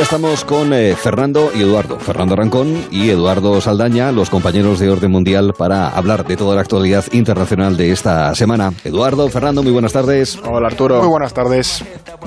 ya estamos con eh, Fernando y Eduardo. Fernando Rancón y Eduardo Saldaña, los compañeros de Orden Mundial, para hablar de toda la actualidad internacional de esta semana. Eduardo, Fernando, muy buenas tardes. Hola Arturo. Muy buenas tardes.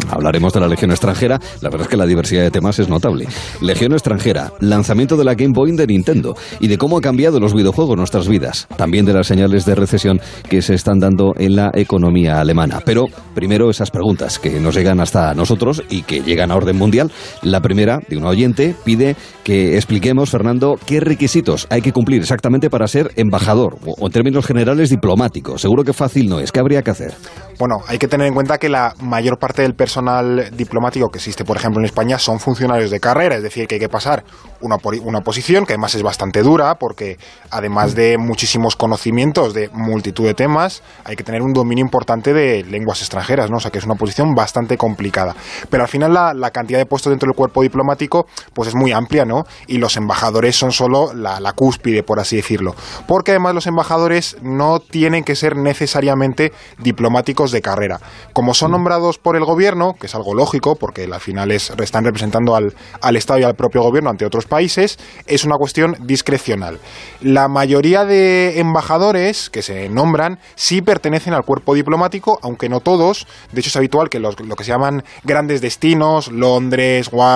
Hablaremos de la Legión extranjera. La verdad es que la diversidad de temas es notable. Legión extranjera, lanzamiento de la Game Boy de Nintendo y de cómo ha cambiado los videojuegos nuestras vidas. También de las señales de recesión que se están dando en la economía alemana. Pero primero esas preguntas que nos llegan hasta nosotros y que llegan a Orden Mundial. La primera, de un oyente, pide que expliquemos, Fernando, qué requisitos hay que cumplir exactamente para ser embajador o, en términos generales diplomático. Seguro que fácil no es. ¿Qué habría que hacer? Bueno, hay que tener en cuenta que la mayor parte del personal diplomático que existe, por ejemplo, en España son funcionarios de carrera, es decir, que hay que pasar una, una posición que además es bastante dura porque además de muchísimos conocimientos de multitud de temas, hay que tener un dominio importante de lenguas extranjeras, ¿no? O sea, que es una posición bastante complicada. Pero al final la, la cantidad de puestos dentro del cuerpo diplomático pues es muy amplia, ¿no? Y los embajadores son solo la, la cúspide, por así decirlo. Porque además los embajadores no tienen que ser necesariamente diplomáticos de carrera. Como son nombrados por el gobierno, que es algo lógico, porque al final es, están representando al, al Estado y al propio gobierno ante otros países, es una cuestión discrecional. La mayoría de embajadores que se nombran sí pertenecen al cuerpo diplomático, aunque no todos. De hecho, es habitual que los, lo que se llaman grandes destinos, Londres, Washington,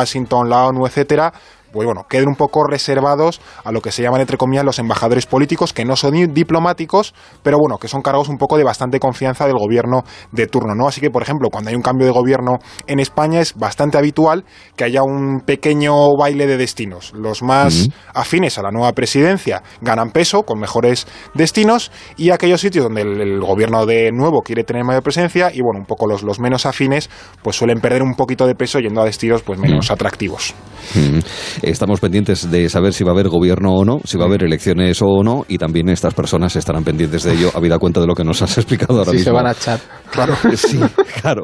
la ONU, etcétera, pues bueno, queden un poco reservados a lo que se llaman, entre comillas, los embajadores políticos, que no son diplomáticos, pero bueno, que son cargos un poco de bastante confianza del gobierno de turno, ¿no? Así que, por ejemplo, cuando hay un cambio de gobierno en España es bastante habitual que haya un pequeño baile de destinos. Los más afines a la nueva presidencia ganan peso con mejores destinos y aquellos sitios donde el, el gobierno de nuevo quiere tener mayor presencia y, bueno, un poco los, los menos afines, pues suelen perder un poquito de peso yendo a destinos pues menos atractivos. Estamos pendientes de saber si va a haber gobierno o no, si va a haber elecciones o no, y también estas personas estarán pendientes de ello, habida cuenta de lo que nos has explicado ahora Sí, mismo. se van a chat. Claro, sí, claro.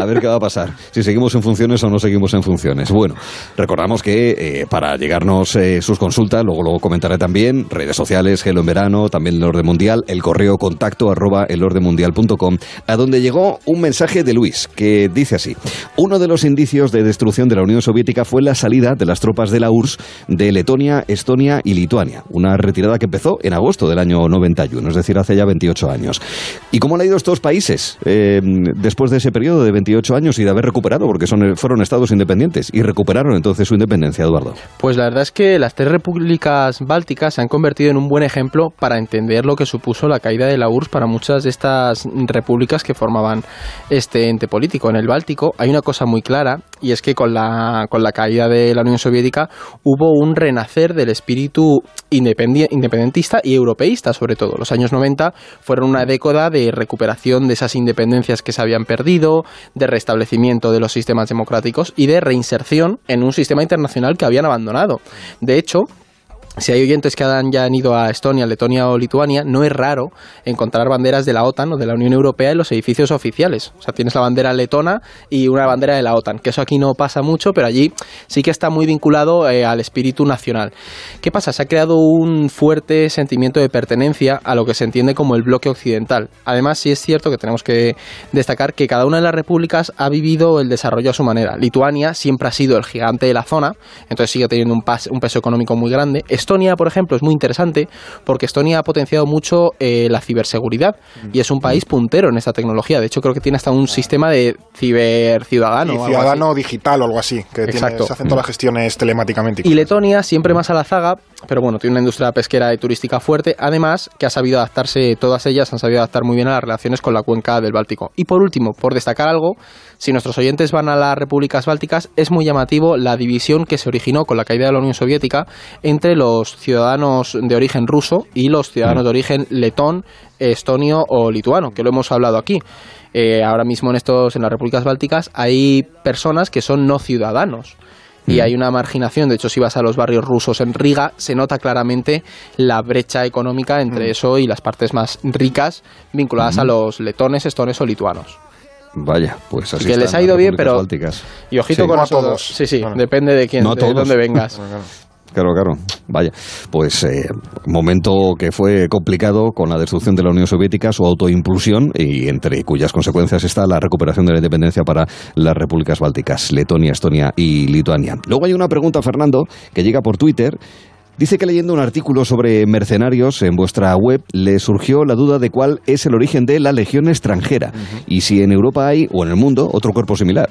A ver qué va a pasar. Si seguimos en funciones o no seguimos en funciones. Bueno, recordamos que eh, para llegarnos eh, sus consultas, luego lo comentaré también, redes sociales, Gelo en Verano, también el Orden Mundial, el correo contacto arroba elordemundial.com, a donde llegó un mensaje de Luis que dice así. Uno de los indicios de destrucción de la Unión Soviética fue la salida de las tropas de la URSS de Letonia, Estonia y Lituania. Una retirada que empezó en agosto del año 91, es decir, hace ya 28 años. ¿Y cómo han ido estos países eh, después de ese periodo de 28 años y de haber recuperado, porque son, fueron estados independientes y recuperaron entonces su independencia, Eduardo? Pues la verdad es que las tres repúblicas bálticas se han convertido en un buen ejemplo para entender lo que supuso la caída de la URSS para muchas de estas repúblicas que formaban este ente político. En el Báltico hay una cosa muy clara y es que con la, con la caída de la Unión Soviética hubo un renacer del espíritu independentista y europeísta, sobre todo. Los años 90 fueron una década de recuperación de esas independencias que se habían perdido, de restablecimiento de los sistemas democráticos y de reinserción en un sistema internacional que habían abandonado. De hecho, si hay oyentes que han, ya han ido a Estonia, Letonia o Lituania, no es raro encontrar banderas de la OTAN o de la Unión Europea en los edificios oficiales. O sea, tienes la bandera letona y una bandera de la OTAN, que eso aquí no pasa mucho, pero allí sí que está muy vinculado eh, al espíritu nacional. ¿Qué pasa? Se ha creado un fuerte sentimiento de pertenencia a lo que se entiende como el bloque occidental. Además, sí es cierto que tenemos que destacar que cada una de las repúblicas ha vivido el desarrollo a su manera. Lituania siempre ha sido el gigante de la zona, entonces sigue teniendo un, peso económico muy grande. Por ejemplo, es muy interesante porque Estonia ha potenciado mucho eh, la ciberseguridad y es un país puntero en esta tecnología. De hecho, creo que tiene hasta un sistema de ciberciudadano. Y ciudadano digital o algo así, que tiene- se hacen todas las gestiones telemáticamente. Y Letonia, siempre más a la zaga, pero bueno, tiene una industria pesquera y turística fuerte, además que ha sabido adaptarse, todas ellas han sabido adaptar muy bien a las relaciones con la cuenca del Báltico. Y por último, por destacar algo, si nuestros oyentes van a las repúblicas bálticas, es muy llamativo la división que se originó con la caída de la Unión Soviética entre los ciudadanos de origen ruso y los ciudadanos de origen letón, estonio o lituano, que lo hemos hablado aquí. Eh, ahora mismo en estos en las repúblicas bálticas hay personas que son no ciudadanos y hay una marginación. De hecho, si vas a los barrios rusos en Riga, se nota claramente la brecha económica entre eso y las partes más ricas vinculadas a los letones, estones o lituanos. Vaya, pues así que les ha ido bien, pero- bálticas. Y ojito Sí. con No a todos. Sí, sí, Bueno. depende de quién, No de todos. dónde vengas. Claro, claro. Vaya, pues eh, momento que fue complicado con la destrucción de la Unión Soviética, su autoimpulsión y entre cuyas consecuencias está la recuperación de la independencia para las repúblicas bálticas, Letonia, Estonia y Lituania. Luego hay una pregunta, Fernando, que llega por Twitter. Dice que leyendo un artículo sobre mercenarios en vuestra web le surgió la duda de cuál es el origen de la legión extranjera y si en Europa hay o en el mundo otro cuerpo similar.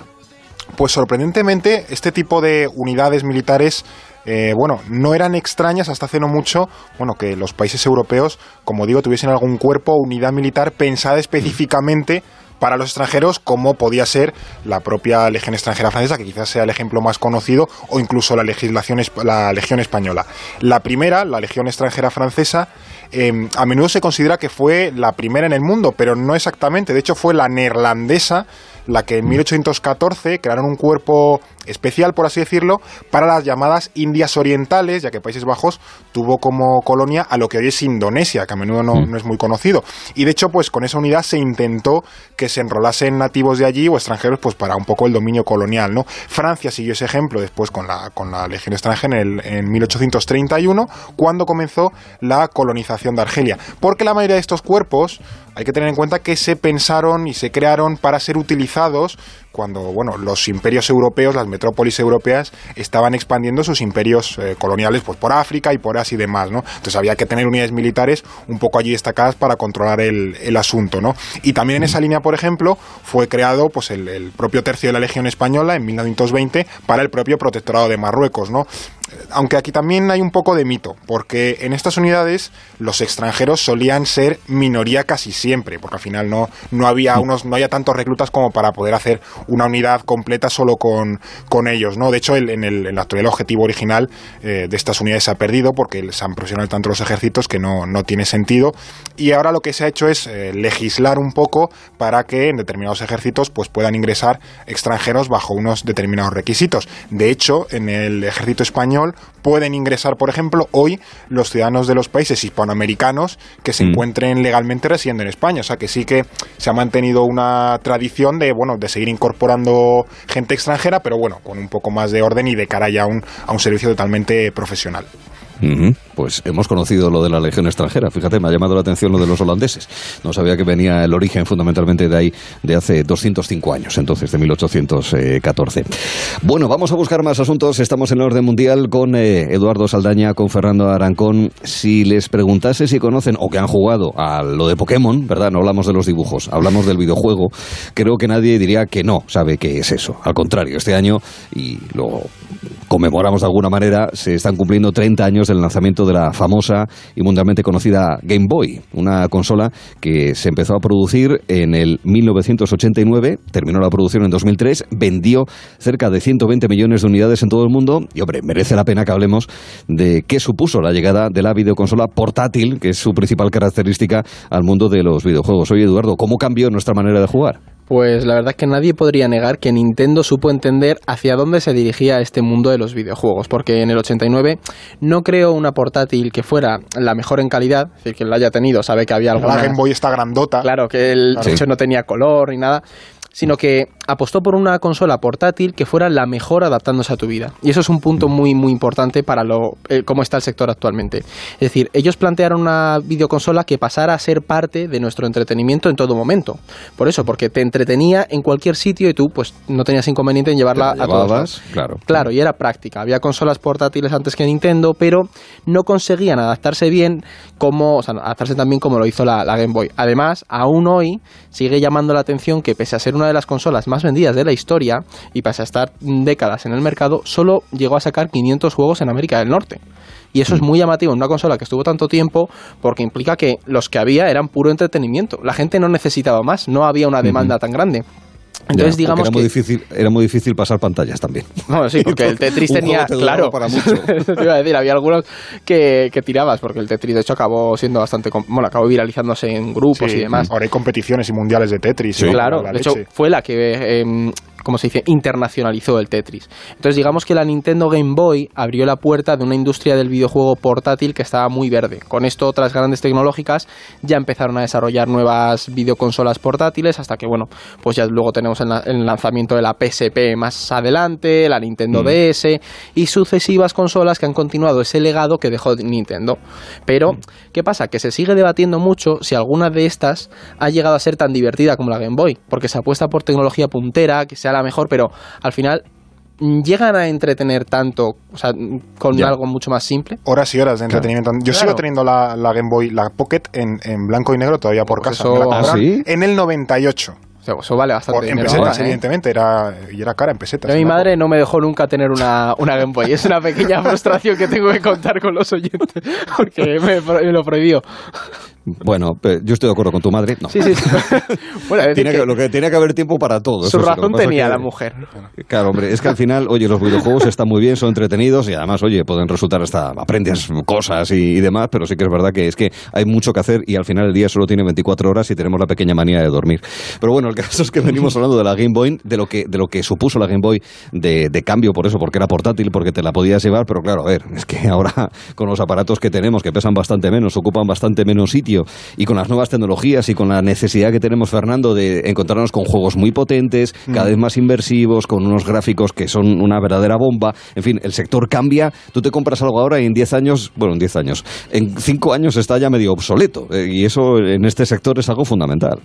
Pues sorprendentemente, este tipo de unidades militares eh, bueno, no eran extrañas hasta hace no mucho, bueno, que los países europeos, como digo, tuviesen algún cuerpo o unidad militar pensada específicamente para los extranjeros, como podía ser la propia Legión extranjera francesa, que quizás sea el ejemplo más conocido, o incluso la legislación la Legión española. La primera, la Legión extranjera francesa, eh, a menudo se considera que fue la primera en el mundo, pero no exactamente. De hecho, fue la neerlandesa la que en 1814 crearon un cuerpo especial, por así decirlo, para las llamadas Indias Orientales, ya que Países Bajos tuvo como colonia a lo que hoy es Indonesia, que a menudo no, mm. no, es muy conocido. Y de hecho, pues con esa unidad se intentó que se enrolasen nativos de allí o extranjeros, pues para un poco el dominio colonial, ¿no? Francia siguió ese ejemplo después con la, con la Legión extranjera en, en 1831, cuando comenzó la colonización de Argelia. Porque la mayoría de estos cuerpos hay que tener en cuenta que se pensaron y se crearon para ser utilizados cuando bueno, los imperios europeos, las metrópolis europeas, estaban expandiendo sus imperios eh, coloniales pues, por África y por Asia y demás. ¿no? Entonces había que tener unidades militares un poco allí destacadas para controlar el, asunto. ¿no? Y también en esa línea, por ejemplo, fue creado pues, el, el propio tercio de la Legión Española en 1920 para el propio protectorado de Marruecos. ¿no? aunque aquí también hay un poco de mito, porque en estas unidades los extranjeros solían ser minoría casi siempre, porque al final no, no había unos, no había tantos reclutas como para poder hacer una unidad completa solo con, con ellos, ¿no? De hecho, el, en, el, en la actualidad el objetivo original eh, de estas unidades se ha perdido porque se han profesionado tanto los ejércitos que no, no tiene sentido. Y ahora lo que se ha hecho es eh, legislar un poco para que en determinados ejércitos pues puedan ingresar extranjeros bajo unos determinados requisitos. De hecho, en el ejército español pueden ingresar, por ejemplo, hoy los ciudadanos de los países hispanoamericanos que se mm. encuentren legalmente residiendo en España. O sea que sí que se ha mantenido una tradición de, bueno, de seguir incorporando gente extranjera, pero bueno, con un poco más de orden y de cara ya a un, a un servicio totalmente profesional. Pues hemos conocido lo de la Legión extranjera. Fíjate, me ha llamado la atención lo de los holandeses. No sabía que venía el origen fundamentalmente de ahí, de hace 205 años, entonces de 1814. Bueno, vamos a buscar más asuntos. Estamos en el orden mundial con eh, Eduardo Saldaña, con Fernando Arancón. Si les preguntase si conocen o que han jugado a lo de Pokémon, ¿verdad? No hablamos de los dibujos, hablamos del videojuego. Creo que nadie diría que no sabe qué es eso. Al contrario, este año, y lo conmemoramos de alguna manera, se están cumpliendo 30 años del lanzamiento de la famosa y mundialmente conocida Game Boy, una consola que se empezó a producir en el 1989, terminó la producción en 2003, vendió cerca de 120 millones de unidades en todo el mundo y, hombre, merece la pena que hablemos de qué supuso la llegada de la videoconsola portátil, que es su principal característica al mundo de los videojuegos. Oye, Eduardo, ¿cómo cambió nuestra manera de jugar? Pues la verdad es que nadie podría negar que Nintendo supo entender hacia dónde se dirigía este mundo de los videojuegos, porque en el 89 no creó una portátil que fuera la mejor en calidad, es decir, que la haya tenido sabe que había alguna... La Game Boy está grandota. Claro, que el hecho no tenía color ni nada, sino que apostó por una consola portátil que fuera la mejor adaptándose a tu vida. Y eso es un punto muy, muy importante para lo, eh, cómo está el sector actualmente. Es decir, ellos plantearon una videoconsola que pasara a ser parte de nuestro entretenimiento en todo momento. Por eso, porque te entretenía en cualquier sitio y tú pues no tenías inconveniente en llevarla a todos. Claro. Claro, y era práctica. Había consolas portátiles antes que Nintendo, pero no conseguían adaptarse bien como, o sea, adaptarse también como lo hizo la, la Game Boy. Además, aún hoy sigue llamando la atención que pese a ser una de las consolas más vendidas de la historia y pese a estar décadas en el mercado, solo llegó a sacar 500 juegos en América del Norte. Y eso es muy llamativo en una consola que estuvo tanto tiempo porque implica que los que había eran puro entretenimiento. La gente no necesitaba más, no había una demanda tan grande. Entonces, digamos era muy difícil, era muy difícil pasar pantallas también. No, sí, porque el Tetris tenía, claro, para mucho. te iba a decir, había algunos que, que, tirabas, porque el Tetris de hecho acabó siendo bastante, bueno, acabó viralizándose en grupos y demás. Ahora hay competiciones y mundiales de Tetris. claro, de hecho fue la que eh, como se dice, internacionalizó el Tetris. Entonces digamos que la Nintendo Game Boy abrió la puerta de una industria del videojuego portátil que estaba muy verde. Con esto otras grandes tecnológicas ya empezaron a desarrollar nuevas videoconsolas portátiles hasta que, bueno, pues ya luego tenemos el, lanzamiento de la PSP más adelante, la Nintendo mm. DS y sucesivas consolas que han continuado ese legado que dejó Nintendo. Pero, mm. ¿qué pasa? Que se sigue debatiendo mucho si alguna de estas ha llegado a ser tan divertida como la Game Boy, porque se apuesta por tecnología puntera, que sea la mejor, pero al final llegan a entretener tanto, o sea, con algo mucho más simple. Horas y horas de entretenimiento. Yo sigo teniendo la, Game Boy, la Pocket, en, blanco y negro todavía por casa. ¿Ah, en el 98. Eso vale bastante En pesetas, ¿eh? evidentemente, era, y era cara en pesetas. mi madre no me dejó nunca tener una, una Game Boy. Es una pequeña frustración que tengo que contar con los oyentes, porque me, me lo prohibió. Bueno, yo estoy de acuerdo con tu madre. No. Sí, sí, tiene que, lo que tiene que haber tiempo para todo. Su razón tenía la mujer. Claro, hombre, es que al final, oye, los videojuegos están muy bien, son entretenidos y además, oye, pueden resultar hasta aprendes cosas y, demás, pero sí que es verdad que es que hay mucho que hacer y al final el día solo tiene 24 horas y tenemos la pequeña manía de dormir. Pero bueno, el caso es que venimos hablando de la Game Boy, de lo que, de lo que supuso la Game Boy de, de cambio por eso, porque era portátil, porque te la podías llevar, pero claro, a ver, es que ahora con los aparatos que tenemos, que pesan bastante menos, ocupan bastante menos sitio y con las nuevas tecnologías y con la necesidad que tenemos, Fernando, de encontrarnos con juegos muy potentes, cada mm. vez más inversivos, con unos gráficos que son una verdadera bomba. En fin, el sector cambia. Tú te compras algo ahora y en 10 años, bueno, en 10 años, en 5 años está ya medio obsoleto. Eh, y eso en este sector es algo fundamental.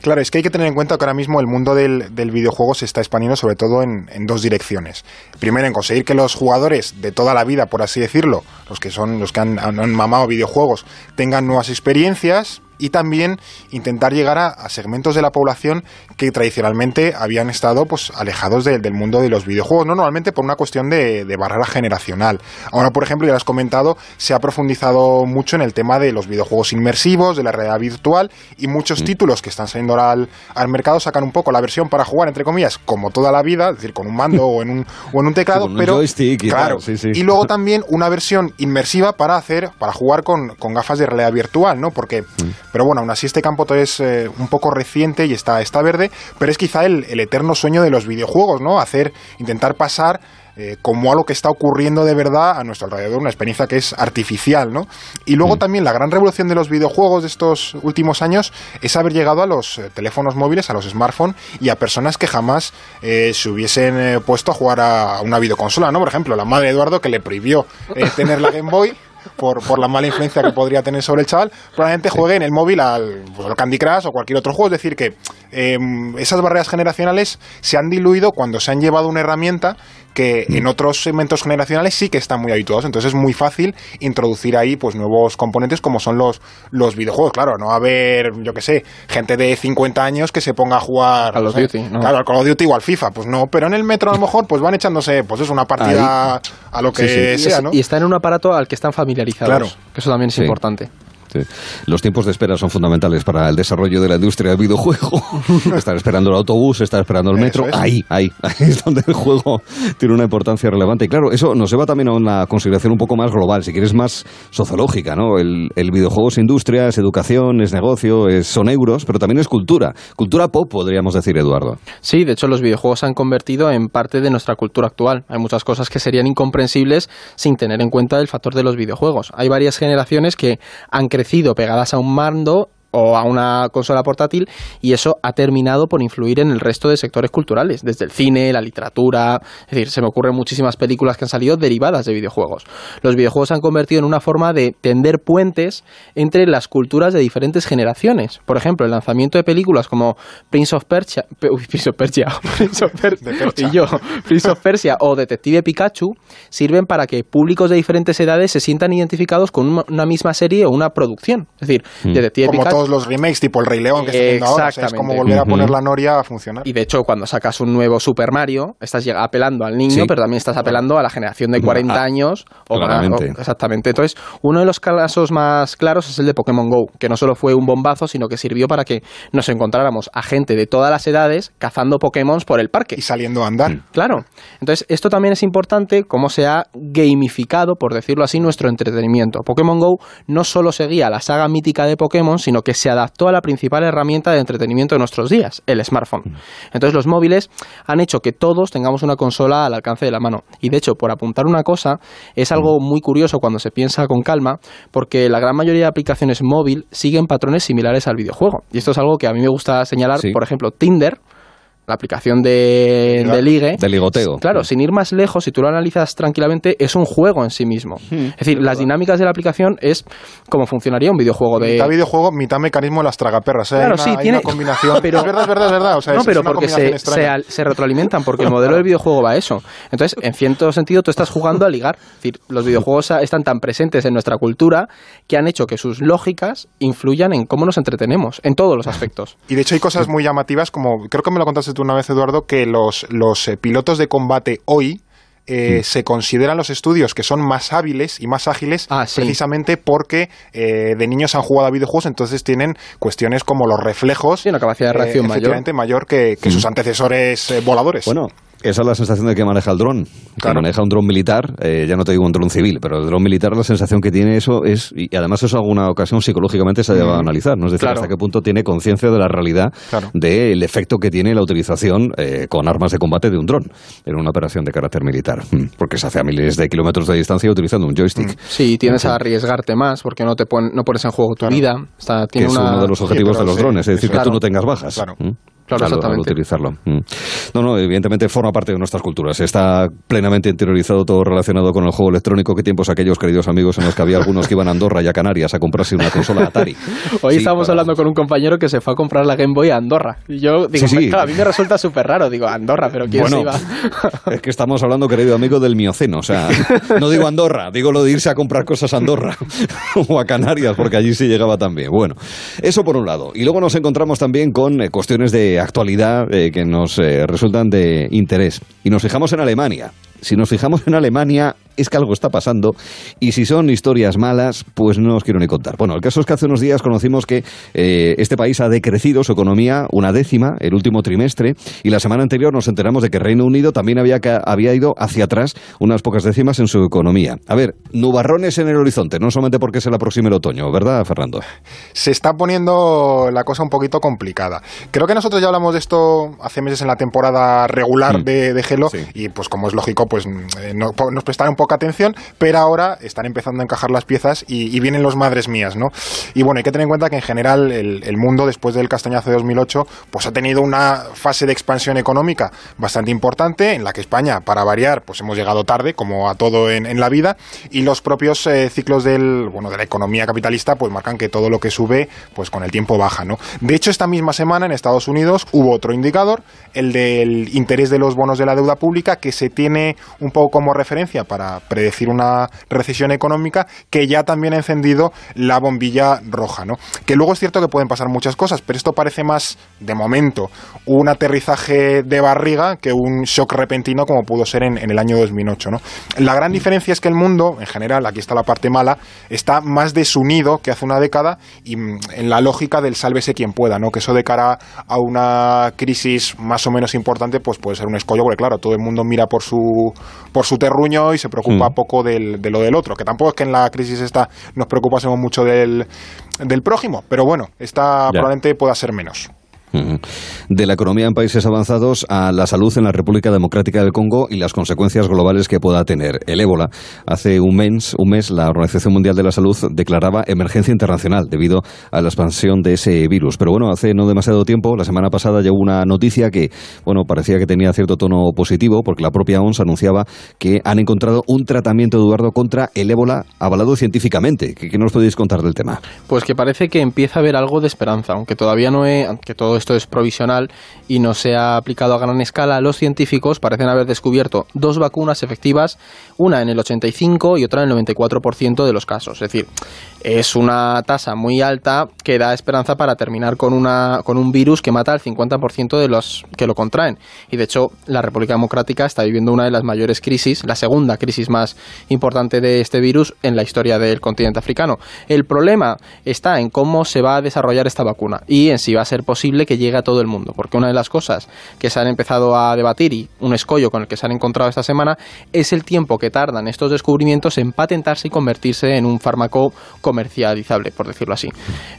Claro, es que hay que tener en cuenta que ahora mismo el mundo del, videojuego se está expandiendo sobre todo en, dos direcciones. Primero, en conseguir que los jugadores de toda la vida, por así decirlo, los que son los que han mamado videojuegos, tengan nuevas experiencias, experiencias y también intentar llegar a, segmentos de la población que tradicionalmente habían estado pues alejados del mundo de los videojuegos, no normalmente por una cuestión de, barrera generacional. Ahora, por ejemplo, ya lo has comentado, se ha profundizado mucho en el tema de los videojuegos inmersivos, de la realidad virtual y muchos mm. títulos que están saliendo ahora al, mercado sacan un poco la versión para jugar, entre comillas, como toda la vida, es decir, con un mando o en un, o en un teclado, pero y claro, y luego también una versión inmersiva para hacer, para jugar con, gafas de realidad virtual, ¿no? Porque mm. Pero bueno, aún así este campo es eh, un poco reciente y está, está verde, pero es quizá el, eterno sueño de los videojuegos, ¿no? Hacer, intentar pasar eh, como algo que está ocurriendo de verdad a nuestro alrededor, una experiencia que es artificial, ¿no? Y luego mm. también la gran revolución de los videojuegos de estos últimos años es haber llegado a los eh, teléfonos móviles, a los smartphones y a personas que jamás se hubiesen puesto a jugar a una videoconsola, ¿no? Por ejemplo, la madre de Eduardo que le prohibió tener la Game Boy por, por la mala influencia que podría tener sobre el chaval, probablemente juegue en el móvil al, pues, al, Candy Crush o cualquier otro juego. Es decir, que em, esas barreras generacionales se han diluido cuando se han llevado una herramienta que mm. en otros segmentos generacionales sí que están muy habituados. Entonces es muy fácil introducir ahí pues nuevos componentes como son los, los videojuegos. Claro, no va a haber, yo qué sé, gente de 50 años que se ponga a jugar a los Duty, ¿no? Claro, al Call of Duty o al FIFA. Pues no, pero en el metro a lo mejor pues van echándose pues es una partida a lo que sea, ¿no? Y está en un aparato al que están familiarizados. Claro. Que eso también es importante. Los tiempos de espera son fundamentales para el desarrollo de la industria del videojuego. estar esperando el autobús, estar esperando el metro, ahí, ahí, ahí es donde el juego tiene una importancia relevante. Y claro, eso nos lleva también a una consideración un poco más global, si quieres más sociológica, ¿no? El, videojuego es industria, es educación, es negocio, son euros, pero también es cultura. Cultura pop, podríamos decir, Eduardo. Sí, de hecho los videojuegos se han convertido en parte de nuestra cultura actual. Hay muchas cosas que serían incomprensibles sin tener en cuenta el factor de los videojuegos. Hay varias generaciones que han crecido pegadas a un mando o a una consola portátil y eso ha terminado por influir en el resto de sectores culturales, desde el cine, la literatura, es decir, se me ocurren muchísimas películas que han salido derivadas de videojuegos. Los videojuegos se han convertido en una forma de tender puentes entre las culturas de diferentes generaciones. Por ejemplo, el lanzamiento de películas como Prince of Persia, Prince of Persia, Prince of y yo, Prince of Persia o Detective Pikachu sirven para que públicos de diferentes edades se sientan identificados con una misma serie o una producción. Es decir, mm. Detective Pikachu los remakes, tipo el Rey León, que está viendo ahora. es como volver a poner la noria a funcionar. Y de hecho, cuando sacas un nuevo Super Mario, estás apelando al niño, pero también estás apelando a la generación de 40 años. O, exactamente. Entonces, uno de los casos más claros es el de Pokémon Go, que no solo fue un bombazo, sino que sirvió para que nos encontráramos a gente de todas las edades cazando Pokémon por el parque. Y saliendo a andar. Mm. Claro. Entonces, esto también es importante, cómo se ha gamificado, por decirlo así, nuestro entretenimiento. Pokémon Go no solo seguía la saga mítica de Pokémon, sino que se adaptó a la principal herramienta de entretenimiento de nuestros días, el smartphone. Entonces los móviles han hecho que todos tengamos una consola al alcance de la mano. Y de hecho, por apuntar una cosa, es algo muy curioso cuando se piensa con calma, porque la gran mayoría de aplicaciones móvil siguen patrones similares al videojuego. Y esto es algo que a mí me gusta señalar, por ejemplo, Tinder la aplicación de, de ligue. De ligoteo. Claro, sin ir más lejos, si tú lo analizas tranquilamente, es un juego en sí mismo. Hmm. es decir, las dinámicas de la aplicación es como funcionaría un videojuego de. Mitad videojuego, mitad mecanismo de las tragaperras. ¿eh? Claro, sí, tiene. Una combinación. Pero, es verdad, es verdad, es verdad. O sea, no, pero porque se, se, retroalimentan, porque el modelo del videojuego va a eso. Entonces, en cierto sentido, tú estás jugando a ligar. Es decir, los videojuegos están tan presentes en nuestra cultura que han hecho que sus lógicas influyan en cómo nos entretenemos, en todos los aspectos. Y de hecho, hay cosas muy llamativas, como creo que me lo contaste tú una vez, Eduardo, que los, los eh, pilotos de combate hoy eh, mm. se consideran los estudios que son más hábiles y más ágiles ah, precisamente porque eh, de niños han jugado a videojuegos, entonces tienen cuestiones como los reflejos. y una capacidad de reacción mayor. mayor que, que sus mm. antecesores voladores. Bueno, esa es la sensación de que maneja el dron. Que maneja un dron militar, eh, ya no te digo un dron civil, pero el dron militar, la sensación que tiene eso es, y además eso alguna ocasión psicológicamente se ha llevado a mm. analizar, ¿no? Es decir, hasta qué punto tiene conciencia de la realidad del efecto que tiene la utilización eh, con armas de combate de un dron en una operación de carácter militar. Mm. Porque se hace a miles de kilómetros de distancia utilizando un joystick. Mm. Sí, tienes a arriesgarte más porque no te no pones en juego tu vida. que es uno de los objetivos de los drones, es decir, que tú no tengas bajas. Claro. Claro, al, utilizarlo. Mm. No, no, evidentemente forma parte de nuestras culturas. Está plenamente interiorizado todo relacionado con el juego electrónico. ¿Qué tiempos aquellos, queridos amigos, en los que había algunos que iban a Andorra y a Canarias a comprarse una consola Atari? Hoy estamos hablando con un compañero que se fue a comprar la Game Boy a Andorra. Y yo digo, a mí me resulta súper raro. Digo, Andorra, pero ¿quién se iba? es que estamos hablando, querido amigo, del Mioceno. O sea, no digo Andorra, digo lo de irse a comprar cosas a Andorra o a Canarias, porque allí sí llegaba también. Bueno, eso por un lado. Y luego nos encontramos también con eh, cuestiones de actualidad eh, que nos eh, resultan de interés. Y nos fijamos en Alemania. Si nos fijamos en Alemania, es que algo está pasando y si son historias malas, pues no os quiero ni contar. Bueno, el caso es que hace unos días conocimos que eh, este país ha decrecido su economía una décima el último trimestre y la semana anterior nos enteramos de que Reino Unido también había, había ido hacia atrás unas pocas décimas en su economía. A ver, nubarrones en el horizonte, no solamente porque se le aproxime el otoño, ¿verdad, Fernando? Se está poniendo la cosa un poquito complicada. Creo que nosotros ya hablamos de esto hace meses en la temporada regular mm. de, de Gelo y pues como es lógico, pues eh, no, nos prestaron un poco atención, pero ahora están empezando a encajar las piezas y, vienen los madres mías, ¿no? Y bueno, hay que tener en cuenta que en general el, mundo después del castañazo de 2008 pues ha tenido una fase de expansión económica bastante importante en la que España, para variar, pues hemos llegado tarde, como a todo en, la vida, y los propios eh, ciclos del, bueno, de la economía capitalista pues marcan que todo lo que sube pues con el tiempo baja, ¿no? De hecho, esta misma semana en Estados Unidos hubo otro indicador, el del interés de los bonos de la deuda pública, que se tiene un poco como referencia para predecir una recesión económica que ya también ha encendido la bombilla roja, ¿no? Que luego es cierto que pueden pasar muchas cosas, pero esto parece más, de momento, un aterrizaje de barriga que un shock repentino como pudo ser en, el año 2008, ¿no? La gran diferencia es que el mundo, en general, aquí está la parte mala, está más desunido que hace una década y mm, en la lógica del sálvese quien pueda, ¿no? Que eso de cara a una crisis más o menos importante, pues puede ser un escollo, porque claro, todo el mundo mira por su, por su terruño y se preocupa mm. poco del, de lo del otro. Que tampoco es que en la crisis esta nos preocupásemos mucho del, del prójimo, pero bueno, esta probablemente pueda ser menos de la economía en países avanzados a la salud en la República Democrática del Congo y las consecuencias globales que pueda tener el ébola. Hace un mes, un mes la Organización Mundial de la Salud declaraba emergencia internacional debido a la expansión de ese virus. Pero bueno, hace no demasiado tiempo, la semana pasada llegó una noticia que, bueno, parecía que tenía cierto tono positivo porque la propia OMS anunciaba que han encontrado un tratamiento, Eduardo, contra el ébola avalado científicamente. ¿Qué, nos podéis contar del tema? Pues que parece que empieza a haber algo de esperanza, aunque todavía no es, todo esto es provisional y no se ha aplicado a gran escala, los científicos parecen haber descubierto dos vacunas efectivas, una en el 85 y otra en el 94% de los casos. Es decir, es una tasa muy alta que da esperanza para terminar con, una, con un virus que mata al 50% de los que lo contraen. Y de hecho, la República Democrática está viviendo una de las mayores crisis, la segunda crisis más importante de este virus en la historia del continente africano. El problema está en cómo se va a desarrollar esta vacuna y en si va a ser posible que que llegue a todo el mundo. Porque una de las cosas que se han empezado a debatir y un escollo con el que se han encontrado esta semana es el tiempo que tardan estos descubrimientos en patentarse y convertirse en un fármaco comercializable, por decirlo así.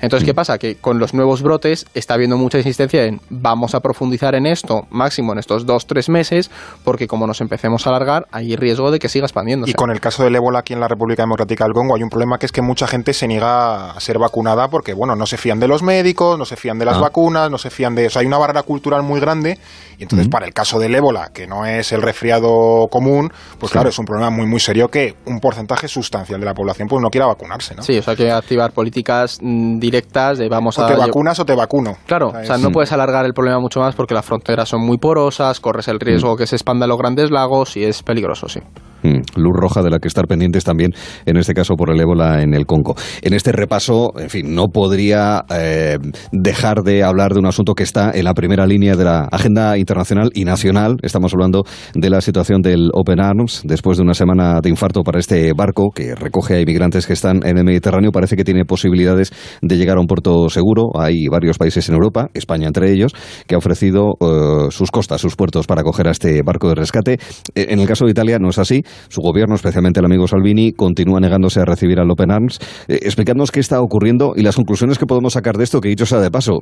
Entonces, ¿qué pasa? Que con los nuevos brotes está habiendo mucha insistencia en vamos a profundizar en esto máximo en estos dos, tres meses, porque como nos empecemos a alargar, hay riesgo de que siga expandiéndose. Y con el caso del ébola aquí en la República Democrática del Congo hay un problema que es que mucha gente se niega a ser vacunada porque, bueno, no se fían de los médicos, no se fían de las ah. vacunas, no se fían de... O sea, hay una barrera cultural muy grande y entonces para el caso del ébola, que no es el resfriado común, pues claro, es un problema muy, muy serio que un porcentaje sustancial de la población pues no quiera vacunarse, ¿no? Sí, o sea, hay que activar políticas mm, directas de vamos a... O te vacunas o te vacuno. Claro, o sea, no puedes alargar el problema mucho más porque las fronteras son muy porosas, corres el riesgo mm. que se expanda los grandes lagos y es peligroso, sí. Mm, luz roja de la que estar pendientes también, en este caso por el ébola en el Congo. En este repaso, en fin, no podría eh, dejar de hablar de un asunto que está en la primera línea de la agenda internacional y nacional. Estamos hablando de la situación del Open Arms, después de una semana de infarto para este barco que recoge a inmigrantes que están en el Mediterráneo. Parece que tiene posibilidades de llegar a un puerto seguro. Hay varios países en Europa, España entre ellos, que ha ofrecido eh, sus costas, sus puertos para acoger a este barco de rescate. Eh, en el caso de Italia no es así. Su gobierno, especialmente el amigo Salvini, continúa negándose a recibir al Open Arms. Eh, explicadnos qué está ocurriendo y las conclusiones que podemos sacar de esto, que dicho sea de paso,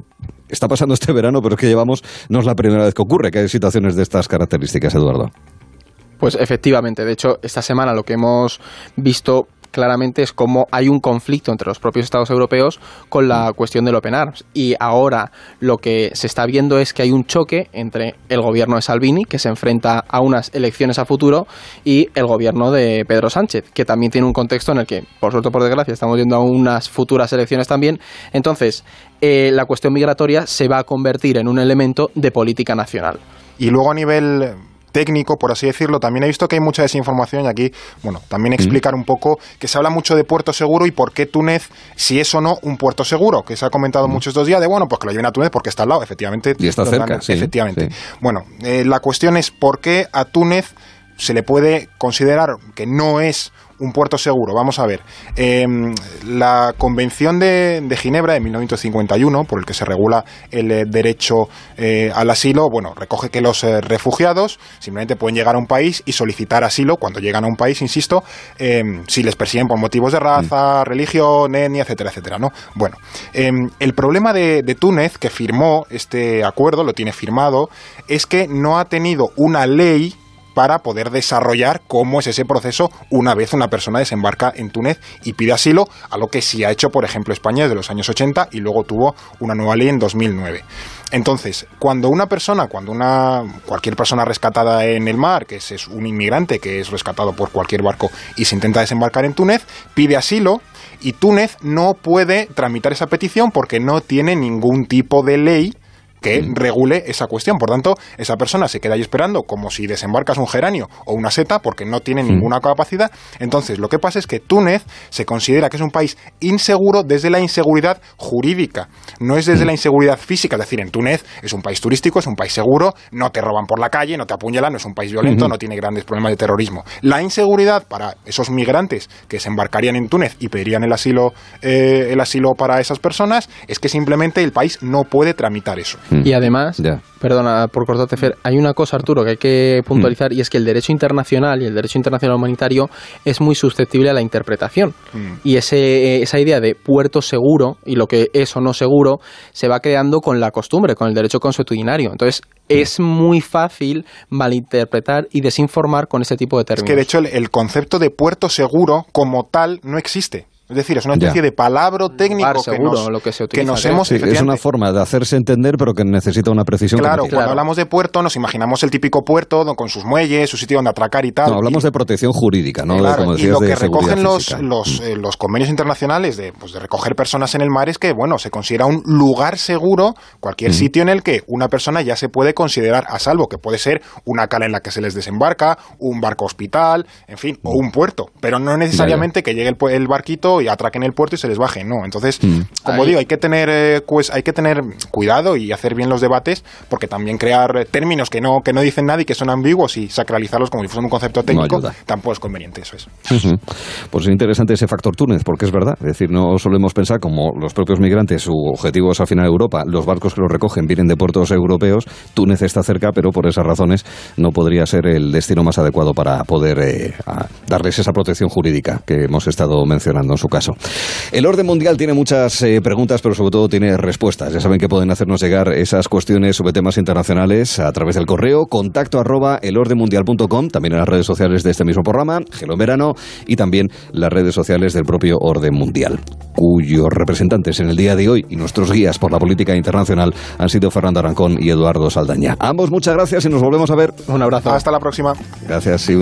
está pasando este verano, pero es que llevamos, no es la primera vez que ocurre, que hay situaciones de estas características, Eduardo. Pues efectivamente, de hecho, esta semana lo que hemos visto claramente es cómo hay un conflicto entre los propios Estados europeos con la cuestión del Open Arms. Y ahora lo que se está viendo es que hay un choque entre el gobierno de Salvini, que se enfrenta a unas elecciones a futuro, y el gobierno de Pedro Sánchez, que también tiene un contexto en el que, por suerte por desgracia, estamos viendo a unas futuras elecciones también. Entonces, eh, la cuestión migratoria se va a convertir en un elemento de política nacional. Y luego a nivel técnico, por así decirlo. También he visto que hay mucha desinformación y aquí, bueno, también explicar un poco que se habla mucho de puerto seguro y por qué Túnez, si es o no un puerto seguro, que se ha comentado muchos estos días de, bueno, pues que lo lleven a Túnez porque está al lado, efectivamente. Y está cerca, Efectivamente. Bueno, eh, la cuestión es por qué a Túnez se le puede considerar que no es un puerto seguro. Vamos a ver. Em, la Convención de, Ginebra de 1951, por el que se regula el eh, derecho eh, al asilo, bueno, recoge que los eh, refugiados simplemente pueden llegar a un país y solicitar asilo cuando llegan a un país, insisto, em, si les persiguen por motivos de raza, mm. religión, etnia, etcétera, etcétera, ¿no? Bueno, em, el problema de, de Túnez, que firmó este acuerdo, lo tiene firmado, es que no ha tenido una ley para poder desarrollar cómo es ese proceso una vez una persona desembarca en Túnez y pide asilo, a lo que sí ha hecho, por ejemplo, España desde los años 80 y luego tuvo una nueva ley en 2009. Entonces, cuando una persona, cuando una cualquier persona rescatada en el mar, que es, un inmigrante que es rescatado por cualquier barco y se intenta desembarcar en Túnez, pide asilo y Túnez no puede tramitar esa petición porque no tiene ningún tipo de ley que mm. regule esa cuestión. Por tanto, esa persona se queda ahí esperando como si desembarcas un geranio o una seta porque no tiene mm. ninguna capacidad. Entonces, lo que pasa es que Túnez se considera que es un país inseguro desde la inseguridad jurídica, no es desde mm. la inseguridad física. Es decir, en Túnez es un país turístico, es un país seguro, no te roban por la calle, no te apuñalan, no es un país violento, no tiene grandes problemas de terrorismo. La inseguridad para esos migrantes que se embarcarían en Túnez y pedirían el asilo, eh, el asilo para esas personas es que simplemente el país no puede tramitar eso. Y además, perdona por cortarte, Fer, hay una cosa, Arturo, que hay que puntualizar y es que el derecho internacional y el derecho internacional humanitario es muy susceptible a la interpretación. Mm. Y ese, esa idea de puerto seguro y lo que es o no seguro se va creando con la costumbre, con el derecho consuetudinario. Entonces, es muy fácil malinterpretar y desinformar con ese tipo de términos. Es que de hecho el concepto de puerto seguro como tal no existe. Es decir, es una especie de palabra técnico que, nos, lo que, se que nos hemos... es una forma de hacerse entender, pero que necesita una precisión. Claro, cuando hablamos de puerto nos imaginamos el típico puerto con sus muelles, su sitio donde atracar y tal. No, hablamos de protección jurídica, ¿no? Claro, y lo que recogen los, los, mm. eh, los, convenios internacionales de, pues, de recoger personas en el mar es que, bueno, se considera un lugar seguro cualquier mm. sitio en el que una persona ya se puede considerar a salvo, que puede ser una cala en la que se les desembarca, un barco hospital, en fin, o un puerto, pero no necesariamente que llegue el, el barquito y atraquen el puerto y se les baje. No, entonces, mm. como digo, hay que tener eh, pues hay que tener cuidado y hacer bien los debates porque también crear términos que no que no dicen nada y que son ambiguos y sacralizarlos como si fuesen un concepto técnico tampoco es conveniente, eso es. Pues es interesante ese factor Túnez, porque es verdad, es decir, no solemos pensar como los propios migrantes, su objetivo es al final Europa, los barcos que los recogen vienen de puertos europeos, Túnez está cerca, pero por esas razones no podría ser el destino más adecuado para poder eh, darles esa protección jurídica que hemos estado mencionando en su caso. El orden mundial tiene muchas eh, preguntas, pero sobre todo tiene respuestas. Ya saben que pueden hacernos llegar esas cuestiones sobre temas internacionales a través del correo contacto arroba elordenmundial.com, también en las redes sociales de este mismo programa, Gelo en Verano, y también las redes sociales del propio Orden Mundial, cuyos representantes en el día de hoy y nuestros guías por la política internacional han sido Fernando Arancón y Eduardo Saldaña. Ambos muchas gracias y nos volvemos a ver. Un abrazo. Hasta la próxima. Gracias.